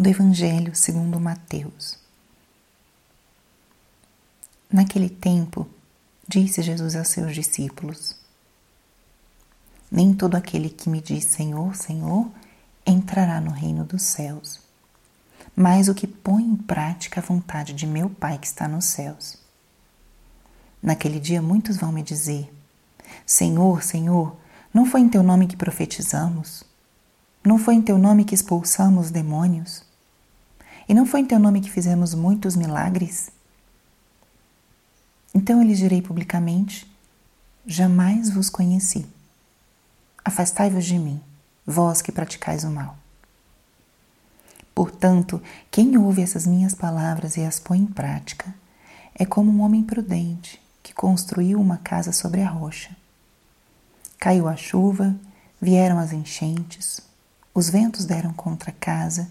do Evangelho segundo Mateus. Naquele tempo, disse Jesus aos seus discípulos: Nem todo aquele que me diz Senhor, Senhor entrará no reino dos céus, mas o que põe em prática a vontade de meu Pai que está nos céus. Naquele dia muitos vão me dizer: Senhor, Senhor, não foi em teu nome que profetizamos? Não foi em teu nome que expulsamos demônios? E não foi em teu nome que fizemos muitos milagres? Então eu lhes direi publicamente: Jamais vos conheci. Afastai-vos de mim, vós que praticais o mal. Portanto, quem ouve essas minhas palavras e as põe em prática é como um homem prudente que construiu uma casa sobre a rocha. Caiu a chuva, vieram as enchentes, os ventos deram contra a casa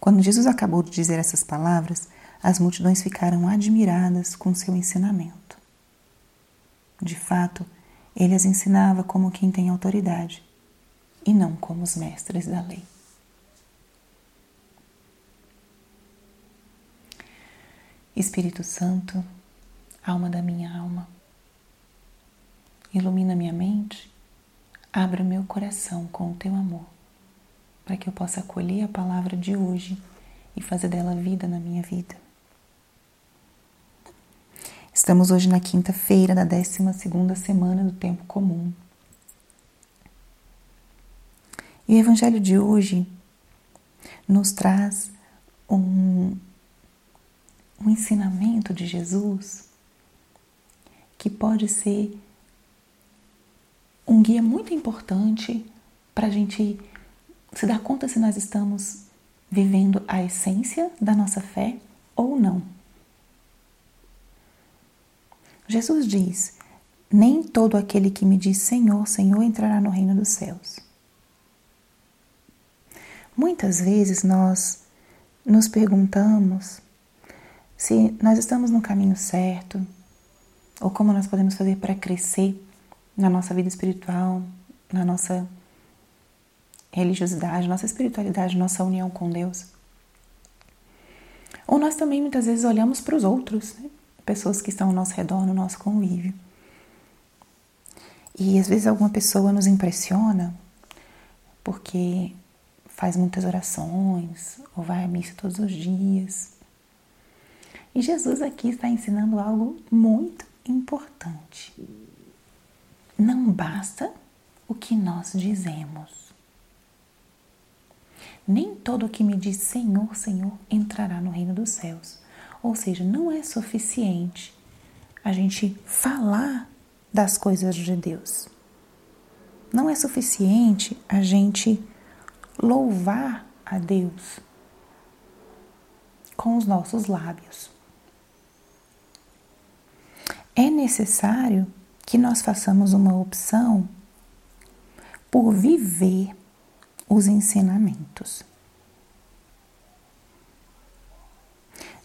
Quando Jesus acabou de dizer essas palavras, as multidões ficaram admiradas com seu ensinamento. De fato, ele as ensinava como quem tem autoridade e não como os mestres da lei. Espírito Santo, alma da minha alma, ilumina minha mente, abra meu coração com o teu amor para que eu possa acolher a palavra de hoje e fazer dela vida na minha vida. Estamos hoje na quinta-feira da 12 semana do tempo comum. E o evangelho de hoje nos traz um, um ensinamento de Jesus que pode ser um guia muito importante para a gente se dar conta se nós estamos vivendo a essência da nossa fé ou não. Jesus diz: Nem todo aquele que me diz Senhor, Senhor entrará no reino dos céus. Muitas vezes nós nos perguntamos se nós estamos no caminho certo ou como nós podemos fazer para crescer na nossa vida espiritual, na nossa religiosidade, nossa espiritualidade, nossa união com Deus. Ou nós também muitas vezes olhamos para os outros, né? pessoas que estão ao nosso redor, no nosso convívio. E às vezes alguma pessoa nos impressiona porque faz muitas orações ou vai à missa todos os dias. E Jesus aqui está ensinando algo muito importante. Não basta o que nós dizemos nem todo que me diz Senhor, Senhor entrará no reino dos céus. Ou seja, não é suficiente a gente falar das coisas de Deus. Não é suficiente a gente louvar a Deus com os nossos lábios. É necessário que nós façamos uma opção por viver os ensinamentos.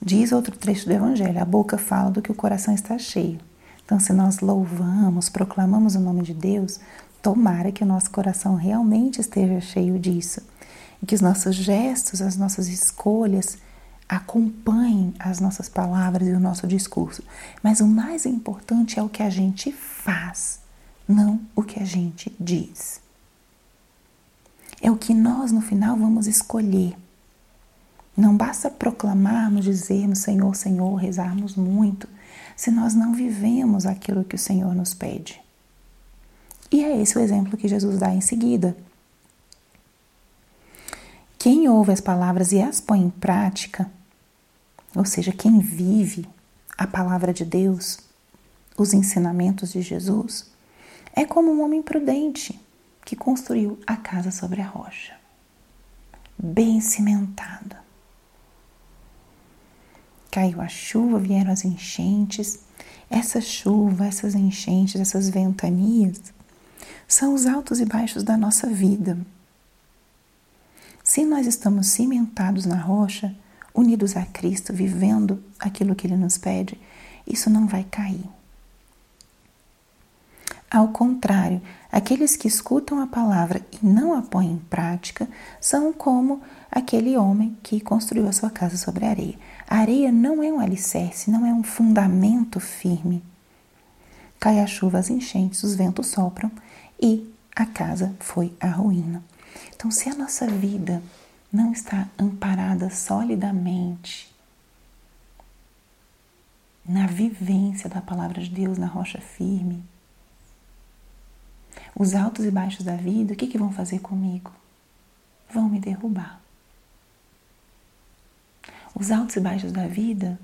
Diz outro trecho do Evangelho: a boca fala do que o coração está cheio. Então, se nós louvamos, proclamamos o nome de Deus, tomara que o nosso coração realmente esteja cheio disso. E que os nossos gestos, as nossas escolhas acompanhem as nossas palavras e o nosso discurso. Mas o mais importante é o que a gente faz, não o que a gente diz. É o que nós no final vamos escolher. Não basta proclamarmos, dizermos Senhor, Senhor, rezarmos muito, se nós não vivemos aquilo que o Senhor nos pede. E é esse o exemplo que Jesus dá em seguida. Quem ouve as palavras e as põe em prática, ou seja, quem vive a palavra de Deus, os ensinamentos de Jesus, é como um homem prudente que construiu a casa sobre a rocha, bem cimentada. caiu a chuva, vieram as enchentes. Essa chuva, essas enchentes, essas ventanias são os altos e baixos da nossa vida. Se nós estamos cimentados na rocha, unidos a Cristo, vivendo aquilo que Ele nos pede, isso não vai cair. Ao contrário, aqueles que escutam a palavra e não a põem em prática são como aquele homem que construiu a sua casa sobre a areia. A areia não é um alicerce, não é um fundamento firme. Cai a chuva, as enchentes, os ventos sopram e a casa foi a ruína. Então, se a nossa vida não está amparada solidamente na vivência da palavra de Deus, na rocha firme, os altos e baixos da vida, o que, que vão fazer comigo? Vão me derrubar. Os altos e baixos da vida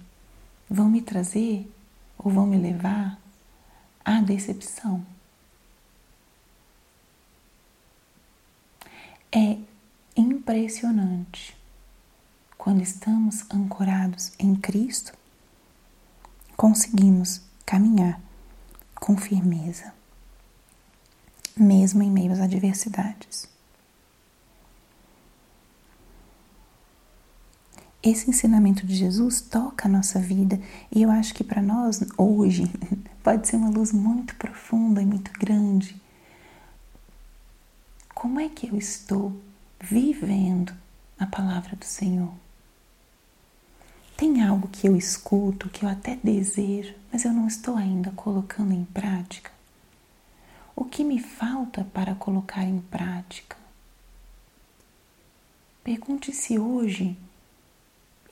vão me trazer ou vão me levar à decepção. É impressionante quando estamos ancorados em Cristo, conseguimos caminhar com firmeza mesmo em meio às adversidades. Esse ensinamento de Jesus toca a nossa vida e eu acho que para nós hoje pode ser uma luz muito profunda e muito grande. Como é que eu estou vivendo a palavra do Senhor? Tem algo que eu escuto, que eu até desejo, mas eu não estou ainda colocando em prática? O que me falta para colocar em prática? Pergunte-se hoje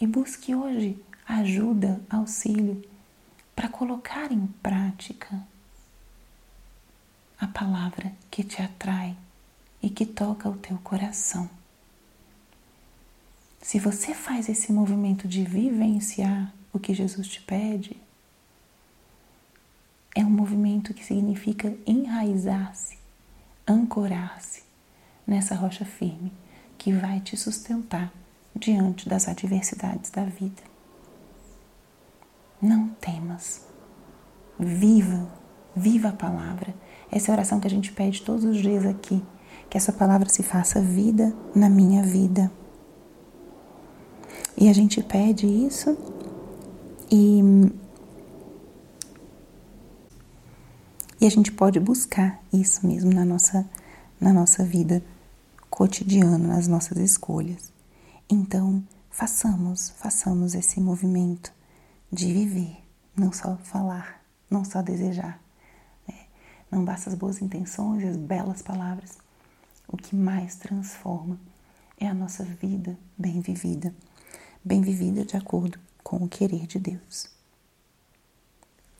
e busque hoje ajuda, auxílio para colocar em prática a palavra que te atrai e que toca o teu coração. Se você faz esse movimento de vivenciar o que Jesus te pede, é um movimento que significa enraizar-se, ancorar-se nessa rocha firme que vai te sustentar diante das adversidades da vida. Não temas. Viva, viva a palavra. Essa é a oração que a gente pede todos os dias aqui. Que essa palavra se faça vida na minha vida. E a gente pede isso e E a gente pode buscar isso mesmo na nossa, na nossa vida cotidiana, nas nossas escolhas. Então, façamos, façamos esse movimento de viver, não só falar, não só desejar. Né? Não basta as boas intenções e as belas palavras. O que mais transforma é a nossa vida bem vivida, bem vivida de acordo com o querer de Deus.